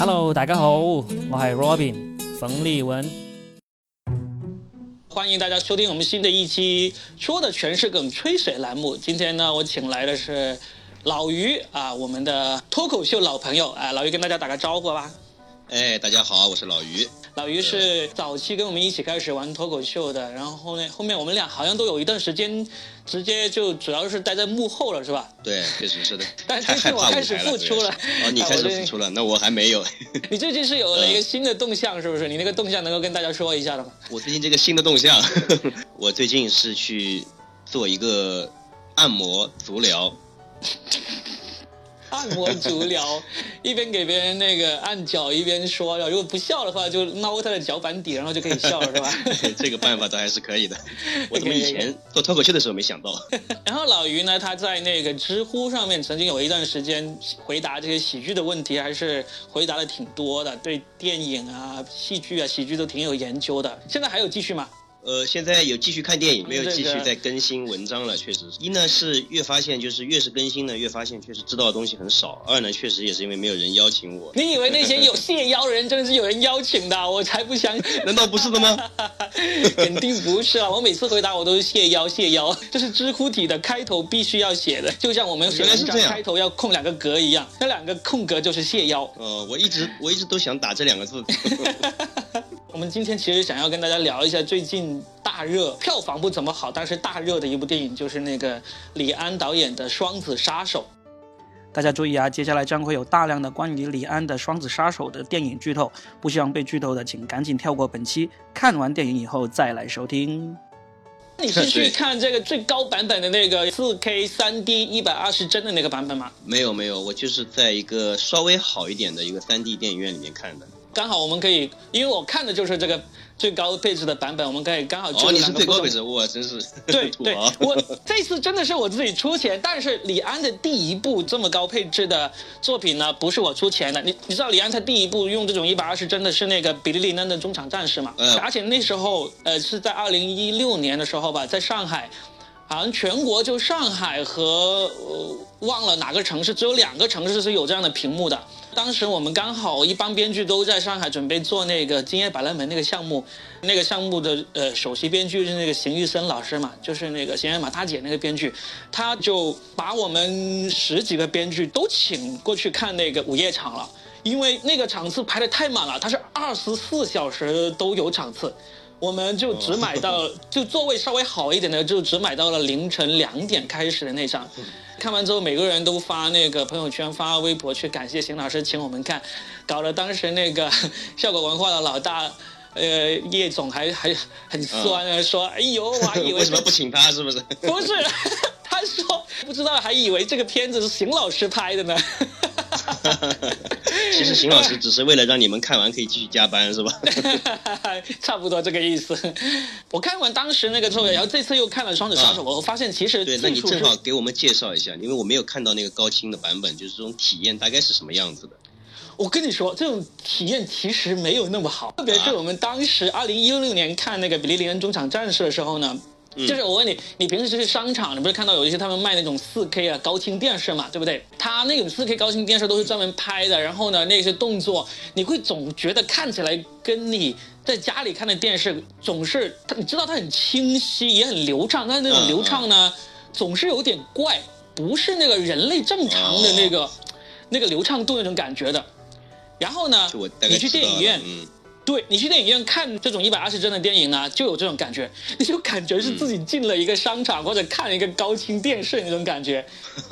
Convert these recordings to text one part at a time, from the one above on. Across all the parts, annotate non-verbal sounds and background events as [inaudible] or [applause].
Hello，大家好，我系 Robin 冯立文。欢迎大家收听我们新的一期说的全是梗吹水栏目。今天呢，我请来的是老于啊，我们的脱口秀老朋友啊，老于跟大家打个招呼吧。哎，大家好，我是老于。老于是早期跟我们一起开始玩脱口秀的，然后呢，后面我们俩好像都有一段时间，直接就主要是待在幕后了，是吧？对，确实是的。[laughs] 但最近我开始付出了。哦，你开始付出了，那我还没有。[laughs] 你最近是有了一个新的动向，是不是？你那个动向能够跟大家说一下的吗？我最近这个新的动向，[laughs] 我最近是去做一个按摩足疗。[laughs] 按摩足疗，一边给别人那个按脚，一边说，如果不笑的话，就挠他的脚板底，然后就可以笑了，是吧？[laughs] 这个办法倒还是可以的。[laughs] 我怎么以前做脱口秀的时候没想到？然后老于呢，他在那个知乎上面曾经有一段时间回答这些喜剧的问题，还是回答的挺多的，对电影啊、戏剧啊、喜剧都挺有研究的。现在还有继续吗？呃，现在有继续看电影，没有继续在更新文章了。确实，一呢是越发现就是越是更新呢，越发现确实知道的东西很少。二呢，确实也是因为没有人邀请我。你以为那些有谢邀的人真的是有人邀请的？我才不相信。难道不是的吗？[laughs] 肯定不是啊！我每次回答我都是谢邀谢邀，[laughs] 这是知乎体的开头必须要写的，就像我们写文章开头要空两个格一样，那两个空格就是谢邀。呃，我一直我一直都想打这两个字。[laughs] 我们今天其实想要跟大家聊一下最近大热、票房不怎么好，但是大热的一部电影，就是那个李安导演的《双子杀手》。大家注意啊，接下来将会有大量的关于李安的《双子杀手》的电影剧透，不希望被剧透的，请赶紧跳过本期，看完电影以后再来收听。你是去看这个最高版本的那个四 K 三 D 一百二十帧的那个版本吗？没有没有，我就是在一个稍微好一点的一个三 D 电影院里面看的。刚好我们可以，因为我看的就是这个最高配置的版本，我们可以刚好哦，你是最高配置，我，真是 [laughs] 对对，我这次真的是我自己出钱，但是李安的第一部这么高配置的作品呢，不是我出钱的。你你知道李安他第一部用这种一百二十帧的是那个比利林恩的中场战士嘛？嗯，而且那时候呃是在二零一六年的时候吧，在上海，好像全国就上海和忘了哪个城市，只有两个城市是有这样的屏幕的。当时我们刚好一帮编剧都在上海准备做那个《今夜百乐门》那个项目，那个项目的呃首席编剧是那个邢玉森老师嘛，就是那个《闲人马大姐》那个编剧，他就把我们十几个编剧都请过去看那个午夜场了，因为那个场次排的太满了，它是二十四小时都有场次。我们就只买到，就座位稍微好一点的，就只买到了凌晨两点开始的那场。看完之后，每个人都发那个朋友圈、发微博去感谢邢老师请我们看，搞得当时那个 [laughs] 效果文化的老大，呃，叶总还还很酸啊，说：“哎呦，我还以为为什么不请他？是不是？” [laughs] 不是，[laughs] 他说不知道，还以为这个片子是邢老师拍的呢。[laughs] 其实邢老师只是为了让你们看完可以继续加班，是吧？[laughs] 差不多这个意思。我看完当时那个之后，然后这次又看了《双子杀手》，我发现其实对，那你正好给我们介绍一下，因为我没有看到那个高清的版本，就是这种体验大概是什么样子的。我跟你说，这种体验其实没有那么好，特别是我们当时二零一六年看那个《比利林恩中场战士》的时候呢。就是我问你，你平时去商场，你不是看到有一些他们卖那种四 K 啊高清电视嘛，对不对？他那种四 K 高清电视都是专门拍的，然后呢，那些动作你会总觉得看起来跟你在家里看的电视总是，你知道它很清晰也很流畅，但是那种流畅呢，总是有点怪，不是那个人类正常的那个那个流畅度那种感觉的。然后呢，你去电影院。对你去电影院看这种一百二十帧的电影呢，就有这种感觉，[laughs] 你就感觉是自己进了一个商场或者看了一个高清电视那种感觉。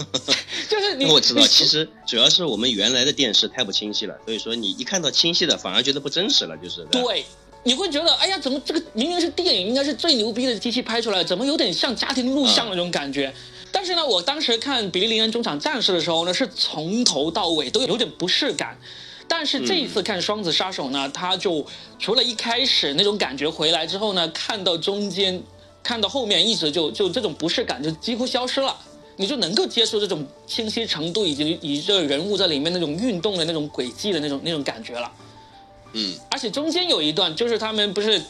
[laughs] 就是你我知道，其实主要是我们原来的电视太不清晰了，所以说你一看到清晰的，反而觉得不真实了，就是。对，你会觉得，哎呀，怎么这个明明是电影，应该是最牛逼的机器拍出来，怎么有点像家庭录像那种感觉？但是呢，我当时看《比利林恩中场战士》的时候呢，是从头到尾都有点不适感。但是这一次看《双子杀手》呢，他就除了一开始那种感觉回来之后呢，看到中间，看到后面，一直就就这种不适感就几乎消失了，你就能够接受这种清晰程度以及以这人物在里面那种运动的那种轨迹的那种那种感觉了。嗯，而且中间有一段就是他们不是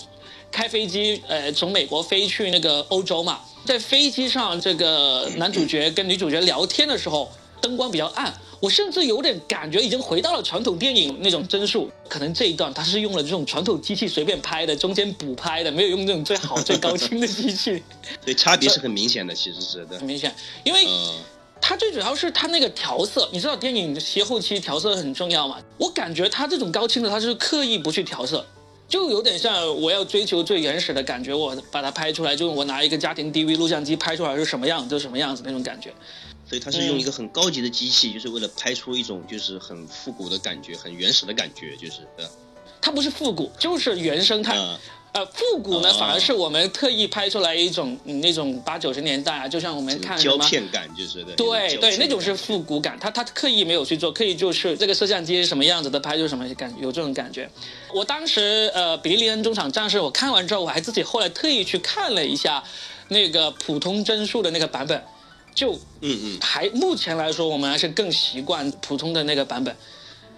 开飞机呃从美国飞去那个欧洲嘛，在飞机上这个男主角跟女主角聊天的时候。灯光比较暗，我甚至有点感觉已经回到了传统电影那种帧数，可能这一段他是用了这种传统机器随便拍的，中间补拍的，没有用这种最好最高清的机器。[laughs] 对，差别是很明显的，其实是的，很明显，因为它最主要是它那个调色，你知道电影斜后期调色很重要嘛？我感觉它这种高清的，它是刻意不去调色。就有点像我要追求最原始的感觉，我把它拍出来，就我拿一个家庭 DV 录像机拍出来是什么样就什么样子那种感觉。所以它是用一个很高级的机器，就是为了拍出一种就是很复古的感觉，很原始的感觉，就是。它不是复古，就是原生态。呃，复古呢，反而是我们特意拍出来一种那种八九十年代啊，就像我们看胶片感，就是的。对对，那种是复古感，他他刻意没有去做，刻意就是这个摄像机是什么样子的，拍出什么感，有这种感觉。我当时呃，比利林恩中场战士，我看完之后，我还自己后来特意去看了一下那个普通帧数的那个版本，就嗯嗯，还目前来说，我们还是更习惯普通的那个版本。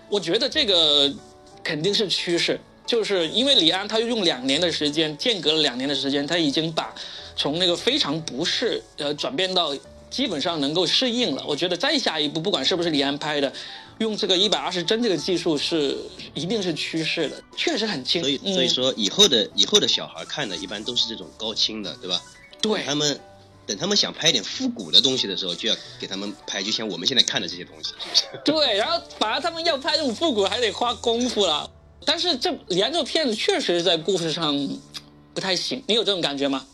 我觉得这个肯定是趋势。就是因为李安他用两年的时间，间隔了两年的时间，他已经把从那个非常不适呃转变到基本上能够适应了。我觉得再下一步，不管是不是李安拍的，用这个一百二十帧这个技术是一定是趋势的，确实很轻。所以所以说以后的以后的小孩看的一般都是这种高清的，对吧？对。他们等他们想拍点复古的东西的时候，就要给他们拍，就像我们现在看的这些东西。[laughs] 对，然后反而他们要拍这种复古还得花功夫了。但是这李安这个片子确实在故事上不太行，你有这种感觉吗？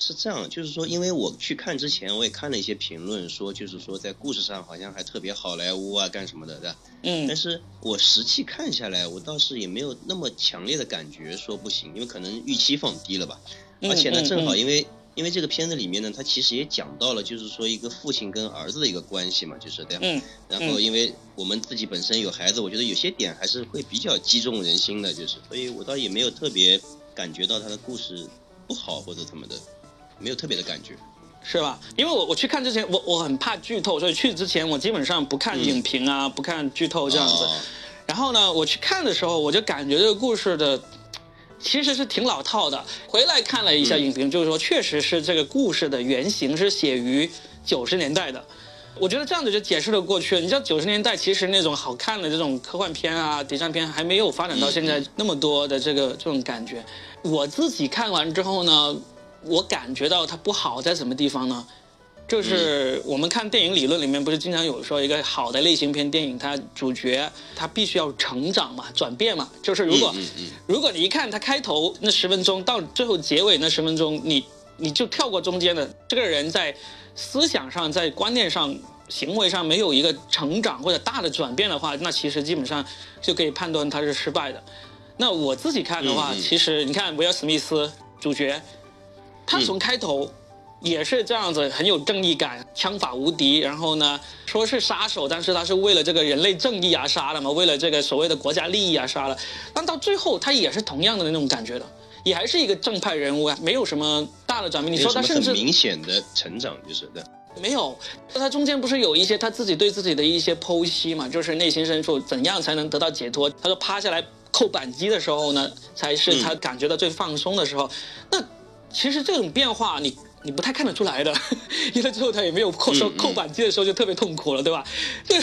是这样，就是说，因为我去看之前，我也看了一些评论，说就是说在故事上好像还特别好莱坞啊，干什么的，对吧？嗯。但是我实际看下来，我倒是也没有那么强烈的感觉说不行，因为可能预期放低了吧。而且呢，正好因为。因为这个片子里面呢，他其实也讲到了，就是说一个父亲跟儿子的一个关系嘛，就是这样。嗯。然后，因为我们自己本身有孩子，我觉得有些点还是会比较击中人心的，就是，所以我倒也没有特别感觉到他的故事不好或者怎么的，没有特别的感觉。是吧？因为我我去看之前，我我很怕剧透，所以去之前我基本上不看影评啊，不看剧透这样子。然后呢，我去看的时候，我就感觉这个故事的。其实是挺老套的。回来看了一下影评，就是说，确实是这个故事的原型是写于九十年代的。我觉得这样子就解释了过去了。你知道九十年代其实那种好看的这种科幻片啊、谍战片还没有发展到现在那么多的这个这种感觉。我自己看完之后呢，我感觉到它不好在什么地方呢？就是我们看电影理论里面不是经常有说一个好的类型片电影，它主角他必须要成长嘛，转变嘛。就是如果如果你一看他开头那十分钟到最后结尾那十分钟，你你就跳过中间的这个人在思想上、在观念上、行为上没有一个成长或者大的转变的话，那其实基本上就可以判断他是失败的。那我自己看的话，其实你看威尔史密斯主角，他从开头。也是这样子，很有正义感，枪法无敌。然后呢，说是杀手，但是他是为了这个人类正义而杀的嘛，为了这个所谓的国家利益而杀的。但到最后，他也是同样的那种感觉的，也还是一个正派人物啊，没有什么大的转变。你说他甚至明显的成长就是的，没有。他中间不是有一些他自己对自己的一些剖析嘛，就是内心深处怎样才能得到解脱？他说趴下来扣扳机的时候呢，才是他感觉到最放松的时候。那其实这种变化，你。你不太看得出来的，[laughs] 因为最后他也没有扣收扣扳机的时候就特别痛苦了，对吧？[laughs] 对，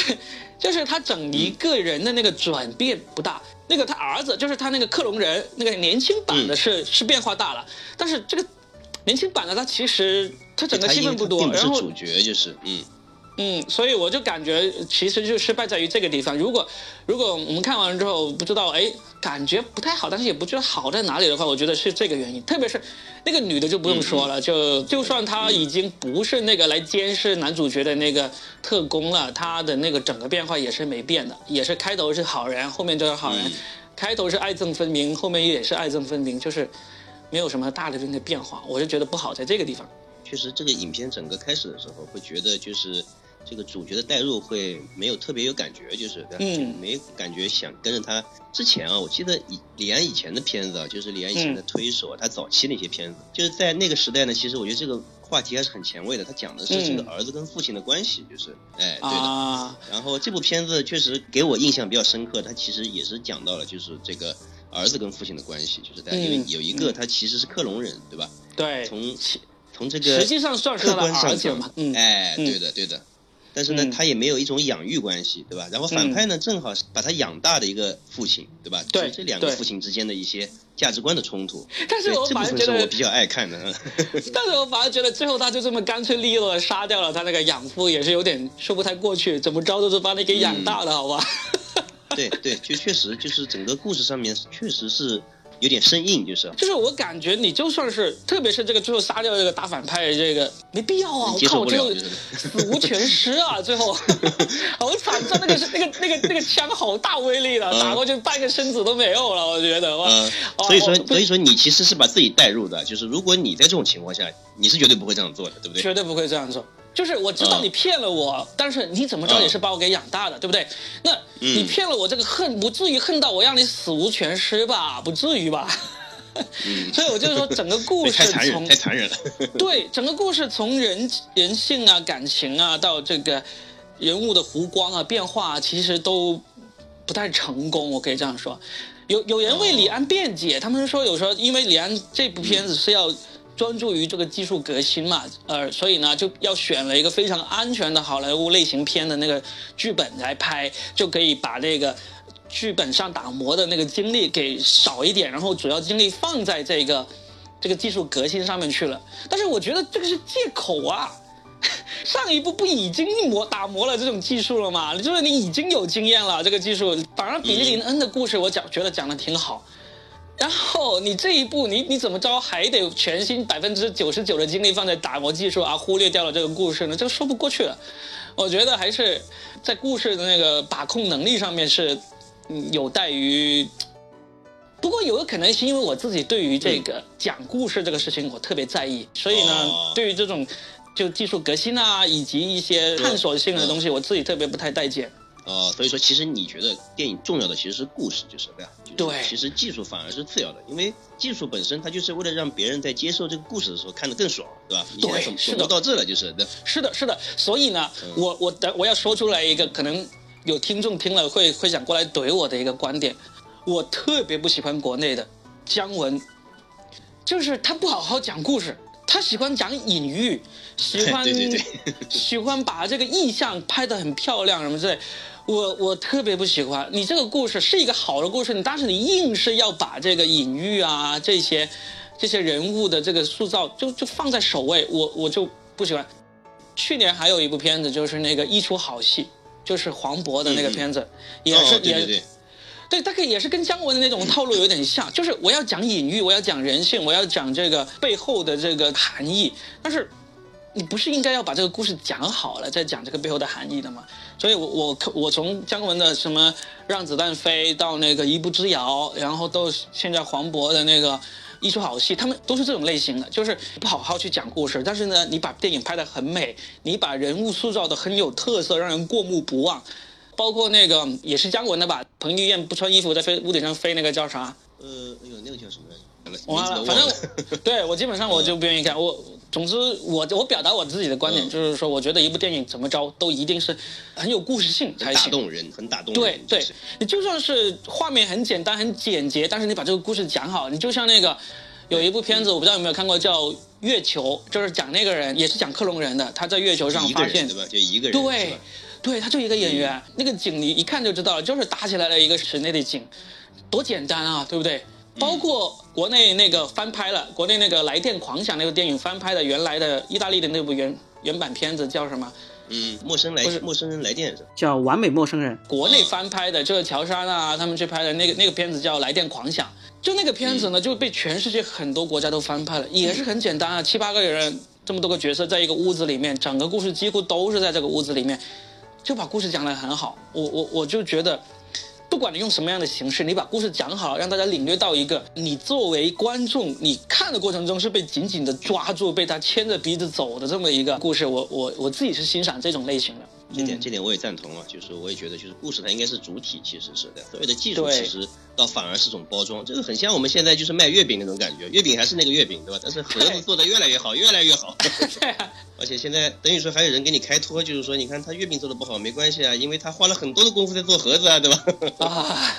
就是他整一个人的那个转变不大。那个他儿子就是他那个克隆人，那个年轻版的是是变化大了，但是这个年轻版的他其实他整个戏份不多，然后主角就是嗯。嗯，所以我就感觉其实就失败在于这个地方。如果如果我们看完之后不知道，哎，感觉不太好，但是也不知道好在哪里的话，我觉得是这个原因。特别是那个女的就不用说了，就就算她已经不是那个来监视男主角的那个特工了，她的那个整个变化也是没变的，也是开头是好人，后面就是好人，开头是爱憎分明，后面也是爱憎分明，就是没有什么大的那个变化。我就觉得不好在这个地方。确实，这个影片整个开始的时候会觉得就是。这个主角的代入会没有特别有感觉，就是嗯，没感觉想跟着他。之前啊，我记得李李安以前的片子啊，就是李安以前的推手，他早期那些片子，就是在那个时代呢。其实我觉得这个话题还是很前卫的。他讲的是这个儿子跟父亲的关系，就是哎，对的。啊然后这部片子确实给我印象比较深刻，他其实也是讲到了就是这个儿子跟父亲的关系，就是因为有一个他其实是克隆人，对吧？对。从从这个实际上算是他的儿子嘛，哎，对的，对的。但是呢，他也没有一种养育关系，对吧？然后反派呢，正好是把他养大的一个父亲，对吧？对，这两个父亲之间的一些价值观的冲突。但是我反而觉得我比较爱看的。[laughs] 但是我反而觉得最后他就这么干脆利落的杀掉了他那个养父，也是有点说不太过去。怎么着都是把你给养大的，好吧？[laughs] 对对，就确实就是整个故事上面确实是。有点生硬，就是，就是我感觉你就算是，特别是这个最后杀掉这个大反派，这个没必要啊！我靠，最后 [laughs] 死无全尸啊！最后 [laughs] 好惨，他那个是那个那个那个枪好大威力的，打过去半个身子都没有了，我觉得。哇。所以说，所以说你其实是把自己带入的，就是如果你在这种情况下，你是绝对不会这样做的，对不对？绝对不会这样做。就是我知道你骗了我，但是你怎么着也是把我给养大的，对不对？那你骗了我这个恨，不至于恨到我让你死无全尸吧？不至于吧？[laughs] 所以我就说，整个故 [laughs] 事太残忍，太残忍了。[laughs] 对，整个故事从人人性啊、感情啊，到这个人物的弧光啊、变化，其实都不太成功。我可以这样说，有有人为李安辩解，他们说有时候因为李安这部片子是要。专注于这个技术革新嘛，呃，所以呢就要选了一个非常安全的好莱坞类型片的那个剧本来拍，就可以把这个剧本上打磨的那个精力给少一点，然后主要精力放在这个这个技术革新上面去了。但是我觉得这个是借口啊，[laughs] 上一部不已经磨打磨了这种技术了吗？就是你已经有经验了，这个技术。反而比利林恩的故事，我讲觉得讲的挺好。然后你这一步，你你怎么着还得全心百分之九十九的精力放在打磨技术啊，忽略掉了这个故事呢？这说不过去了。我觉得还是在故事的那个把控能力上面是有待于。不过有个可能是因为我自己对于这个讲故事这个事情我特别在意，所以呢，对于这种就技术革新啊，以及一些探索性的东西，我自己特别不太待见。哦，所以说其实你觉得电影重要的其实是故事，就是对吧？对，其实技术反而是次要的，因为技术本身它就是为了让别人在接受这个故事的时候看得更爽，对吧？对，是的，到这了就是的。是的，是的。所以呢，我我等我要说出来一个可能有听众听了会会想过来怼我的一个观点，我特别不喜欢国内的姜文，就是他不好好讲故事，他喜欢讲隐喻，喜欢 [laughs] [laughs] 喜欢把这个意象拍得很漂亮什么之类。我我特别不喜欢你这个故事是一个好的故事，你但是你硬是要把这个隐喻啊这些这些人物的这个塑造就就放在首位，我我就不喜欢。去年还有一部片子就是那个一出好戏，就是黄渤的那个片子，也是也对，大概也是跟姜文的那种套路有点像，就是我要讲隐喻，我要讲人性，我要讲这个背后的这个含义，但是。你不是应该要把这个故事讲好了再讲这个背后的含义的吗？所以，我我我从姜文的什么让子弹飞到那个一步之遥，然后到现在黄渤的那个一出好戏，他们都是这种类型的，就是不好好去讲故事，但是呢，你把电影拍得很美，你把人物塑造的很有特色，让人过目不忘。包括那个也是姜文的吧，彭于晏不穿衣服在飞屋顶上飞那个叫啥？呃，哎呦，那个叫什么来着？完了，反正对我基本上我就不愿意看。我总之我我表达我自己的观点，就是说我觉得一部电影怎么着都一定是很有故事性才行，打动人，很打动。对对，你就算是画面很简单很简洁，但是你把这个故事讲好，你就像那个有一部片子，我不知道有没有看过，叫《月球》，就是讲那个人也是讲克隆人的，他在月球上发现对吧？就一个人对对，他就一个演员，那个景你一看就知道了，就是打起来了一个室内的景，多简单啊，对不对？包括国内那个翻拍了，国内那个《来电狂想》那个电影翻拍的原来的意大利的那部原原版片子叫什么？嗯，陌生来不是陌生人来电是叫《完美陌生人》。国内翻拍的就是乔杉啊，他们去拍的那个那个片子叫《来电狂想》。就那个片子呢，就被全世界很多国家都翻拍了，也是很简单啊，七八个人这么多个角色在一个屋子里面，整个故事几乎都是在这个屋子里面，就把故事讲得很好。我我我就觉得。不管你用什么样的形式，你把故事讲好，让大家领略到一个你作为观众，你看的过程中是被紧紧的抓住，被他牵着鼻子走的这么一个故事。我我我自己是欣赏这种类型的。这点这点我也赞同啊，就是我也觉得，就是故事它应该是主体，其实是的，所有的技术其实倒反而是种包装，这个很像我们现在就是卖月饼那种感觉，月饼还是那个月饼，对吧？但是盒子做的越来越好，越来越好。[laughs] 对。而且现在等于说还有人给你开脱，就是说你看他月饼做的不好没关系啊，因为他花了很多的功夫在做盒子啊，对吧？[laughs] 啊，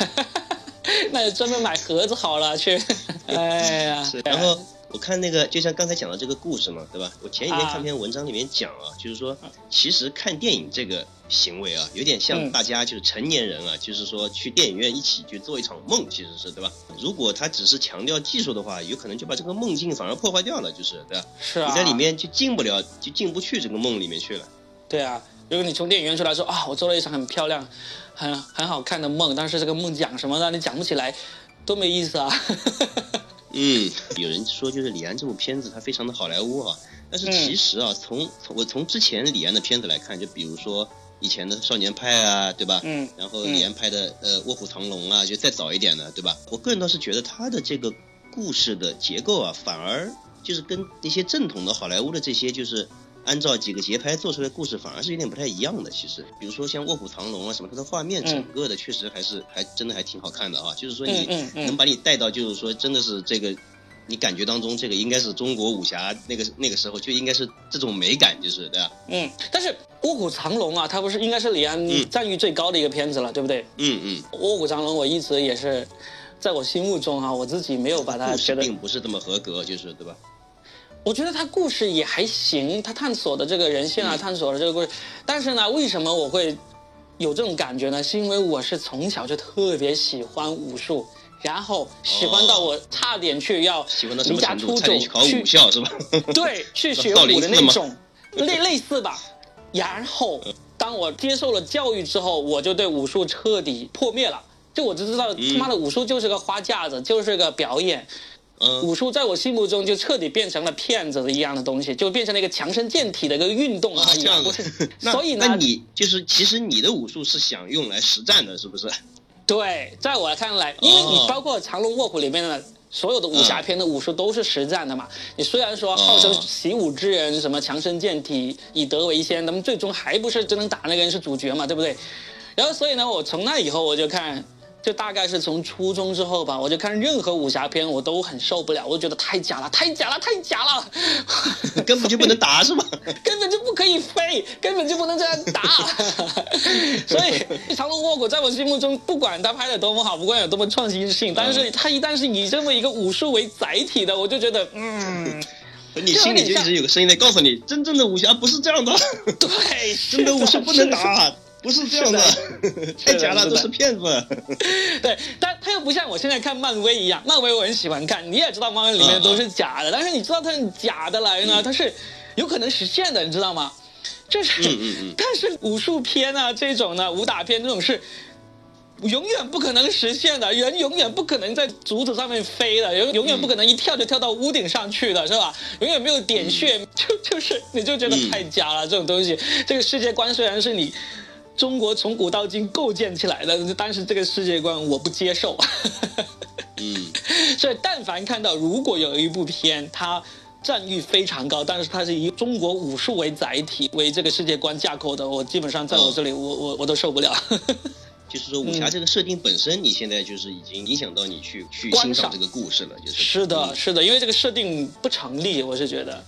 [laughs] 那就专门买盒子好了去。哎呀。然后我看那个，就像刚才讲的这个故事嘛，对吧？我前几天看篇文章里面讲啊，就是说，其实看电影这个行为啊，有点像大家就是成年人啊，就是说去电影院一起去做一场梦，其实是对吧？如果他只是强调技术的话，有可能就把这个梦境反而破坏掉了，就是对吧？是啊。你在里面就进不了，就进不去这个梦里面去了。对啊，如果你从电影院出来说啊，我做了一场很漂亮、很很好看的梦，但是这个梦讲什么呢？你讲不起来，多没意思啊！嗯，有人说就是李安这部片子他非常的好莱坞啊，但是其实啊，从从我从之前李安的片子来看，就比如说以前的《少年派》啊，对吧？嗯。然后李安拍的呃《卧虎藏龙》啊，就再早一点的，对吧？我个人倒是觉得他的这个故事的结构啊，反而就是跟那些正统的好莱坞的这些就是。按照几个节拍做出来的故事，反而是有点不太一样的。其实，比如说像《卧虎藏龙》啊什么，它的画面整个的确实还是还真的还挺好看的啊。就是说你能把你带到，就是说真的是这个，你感觉当中这个应该是中国武侠那个那个时候就应该是这种美感，就是对吧？嗯。但是《卧虎藏龙》啊，它不是应该是李安赞誉最高的一个片子了，对不对？嗯嗯。《卧虎藏龙》我一直也是在我心目中啊，我自己没有把它觉得并不是这么合格，就是对吧？我觉得他故事也还行，他探索的这个人性啊，探索的这个故事。但是呢，为什么我会有这种感觉呢？是因为我是从小就特别喜欢武术，然后喜欢到我差点去要离家出走去考武校是吧？对，去学 [laughs] 武的那种，[laughs] 类类似吧。然后当我接受了教育之后，我就对武术彻底破灭了。就我就知道，他妈的武术就是个花架子，就是个表演。武术在我心目中就彻底变成了骗子的一样的东西，就变成了一个强身健体的一个运动而已。不是，[laughs] 所以呢，那你就是其实你的武术是想用来实战的，是不是？对，在我看来，因为你包括藏龙卧虎里面的所有的武侠片的武术都是实战的嘛。你虽然说号称习武之人，什么强身健体，以德为先，那么最终还不是真能打那个人是主角嘛，对不对？然后所以呢，我从那以后我就看。就大概是从初中之后吧，我就看任何武侠片我都很受不了，我就觉得太假了，太假了，太假了，[laughs] 根本就不能打是吗？[laughs] 根本就不可以飞，根本就不能这样打。[laughs] 所以《长龙卧虎》在我心目中，不管他拍的多么好，不管有多么创新性，但是他一旦是以这么一个武术为载体的，我就觉得，嗯，你心里就一直有个声音在告诉你，真正的武侠不是这样的。对，真的武术不能打。不是这样 [laughs] 的，太假了，都是骗子。[laughs] 对，但他又不像我现在看漫威一样，漫威我很喜欢看，你也知道漫威里面都是假的，但是你知道它是假的来呢，它是有可能实现的，你知道吗？就是，[laughs] 但是武术片啊这种呢，武打片这种是永远不可能实现的，人永远不可能在竹子上面飞的，永永远不可能一跳就跳到屋顶上去的，是吧？永远没有点穴，就就是你就觉得太假了，这种东西，这个世界观虽然是你。中国从古到今构建起来的，但是这个世界观我不接受。嗯，[laughs] 所以但凡看到如果有一部片，它赞誉非常高，但是它是以中国武术为载体为这个世界观架构的，我基本上在我这里，我我我都受不了。[laughs] 就是说武侠这个设定本身，你现在就是已经影响到你去去欣赏这个故事了，就是。是的，是的，因为这个设定不成立，我是觉得。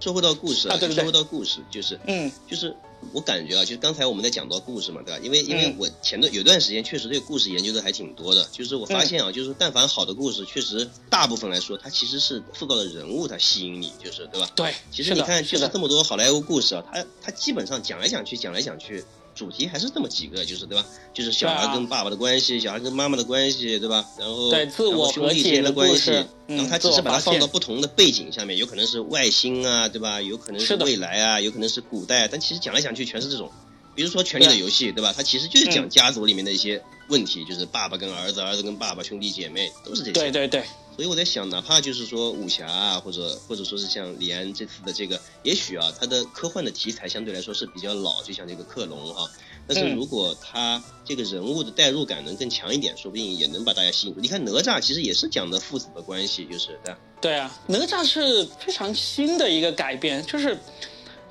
说回到故事啊，对说回到故事，就是，嗯，就是。我感觉啊，就是刚才我们在讲到故事嘛，对吧？因为因为我前段有段时间确实对故事研究的还挺多的，就是我发现啊，就是但凡好的故事，确实大部分来说，它其实是塑造的人物，它吸引你，就是对吧？对，其实你看，就是这么多好莱坞故事啊，它它基本上讲来讲去，讲来讲去。主题还是这么几个，就是对吧？就是小孩跟爸爸的关系，小孩跟妈妈的关系，对吧？然后对自我兄弟之间的关系，然后他只是把它放到不同的背景下面，有可能是外星啊，对吧？有可能是未来啊，有可能是古代，但其实讲来讲去全是这种。比如说《权力的游戏》，对吧？它其实就是讲家族里面的一些问题，就是爸爸跟儿子，儿子跟爸爸，兄弟姐妹都是这些。对对对。所以我在想，哪怕就是说武侠啊，或者或者说是像李安这次的这个，也许啊，他的科幻的题材相对来说是比较老，就像这个克隆啊。但是如果他这个人物的代入感能更强一点，说不定也能把大家吸引住。你看哪吒其实也是讲的父子的关系，就是对。对啊，哪吒是非常新的一个改编，就是。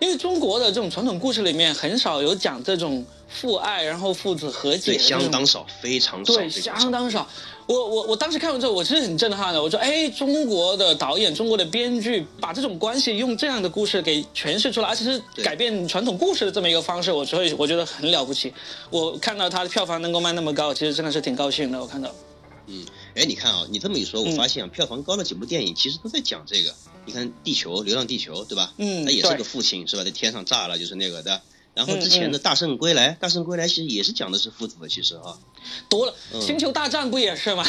因为中国的这种传统故事里面很少有讲这种父爱，然后父子和解，对相当少，非常少，对，相当少。我我我当时看完之后，我是很震撼的。我说，哎，中国的导演，中国的编剧，把这种关系用这样的故事给诠释出来，而且是改变传统故事的这么一个方式，我所以我觉得很了不起。我看到他的票房能够卖那么高，其实真的是挺高兴的。我看到。嗯，哎，你看啊，你这么一说，我发现啊，票房高的几部电影其实都在讲这个。你看《地球》《流浪地球》，对吧？嗯，他也是个父亲，是吧？在天上炸了，就是那个的。然后之前的《大圣归来》，《大圣归来》其实也是讲的是父子的，其实啊，多了。星球大战不也是吗？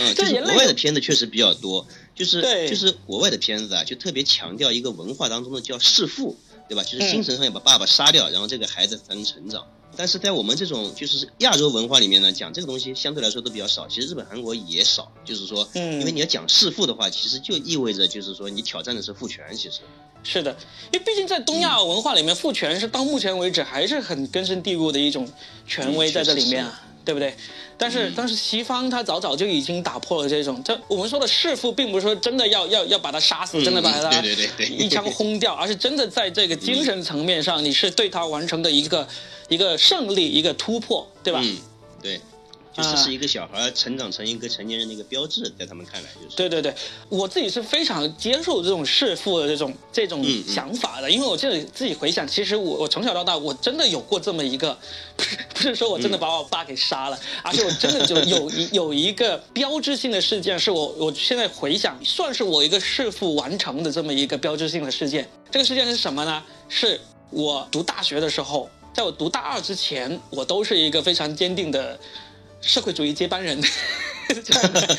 嗯，[laughs] 就是国外的片子确实比较多，就是就是国外的片子啊，就特别强调一个文化当中的叫弑父，对吧？就是精神上要把爸爸杀掉，然后这个孩子才能成长。但是在我们这种就是亚洲文化里面呢，讲这个东西相对来说都比较少。其实日本、韩国也少，就是说，嗯，因为你要讲弑父的话，其实就意味着就是说你挑战的是父权。其实是的，因为毕竟在东亚文化里面，父权是到目前为止还是很根深蒂固的一种权威在这里面啊。对不对？但是但是西方他早早就已经打破了这种，这我们说的弑父，并不是说真的要要要把他杀死，真的把他一枪轰掉，而是真的在这个精神层面上，你是对他完成的一个一个胜利，一个突破，对吧？嗯，对。就是是一个小孩成长成一个成年人的一个标志，在他们看来就是。对对对，我自己是非常接受这种弑父的这种这种想法的，因为我自己自己回想，其实我我从小到大我真的有过这么一个，[laughs] 不是不是说我真的把我爸给杀了，[laughs] 而且我真的就有一有一个标志性的事件，是我我现在回想，算是我一个弑父完成的这么一个标志性的事件。这个事件是什么呢？是我读大学的时候，在我读大二之前，我都是一个非常坚定的。社会主义接班人，[laughs] 这样的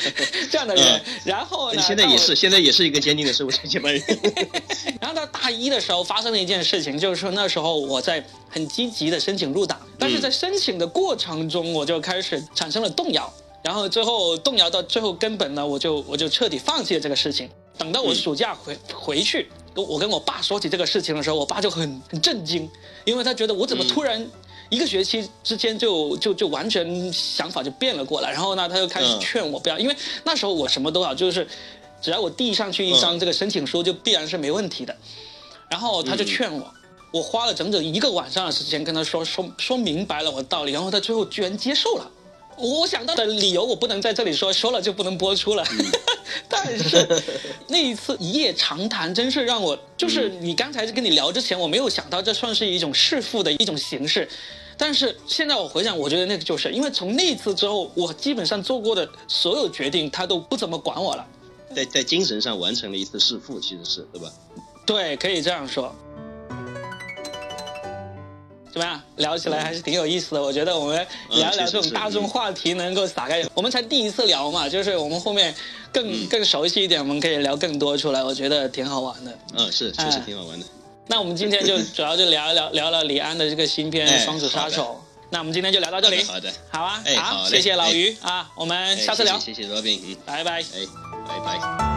这样的人，然后呢？现在也是，现在也是一个坚定的社会主义接班人。[laughs] 然后到大一的时候发生了一件事情，就是说那时候我在很积极的申请入党，但是在申请的过程中，我就开始产生了动摇，然后最后动摇到最后根本呢，我就我就彻底放弃了这个事情。等到我暑假回回去，我跟我爸说起这个事情的时候，我爸就很很震惊，因为他觉得我怎么突然。一个学期之间就就就完全想法就变了过来，然后呢，他就开始劝我不要，因为那时候我什么都好，就是只要我递上去一张这个申请书，就必然是没问题的。然后他就劝我，我花了整整一个晚上的时间跟他说说说明白了我的道理，然后他最后居然接受了。我想到的理由我不能在这里说，说了就不能播出了。[laughs] 但是那一次一夜长谈，真是让我就是你刚才跟你聊之前，我没有想到这算是一种弑父的一种形式。但是现在我回想，我觉得那个就是因为从那次之后，我基本上做过的所有决定，他都不怎么管我了。在在精神上完成了一次弑父，其实是对吧？对，可以这样说。怎么样？聊起来还是挺有意思的。我觉得我们聊一聊这种大众话题，能够撒开。我们才第一次聊嘛，就是我们后面更更熟悉一点，我们可以聊更多出来。我觉得挺好玩的。嗯，是，确实挺好玩的。那我们今天就主要就聊一聊聊了李安的这个新片《双子杀手》。那我们今天就聊到这里。好的，好啊，好，谢谢老于啊，我们下次聊。谢谢罗宾，嗯，拜拜，哎，拜拜。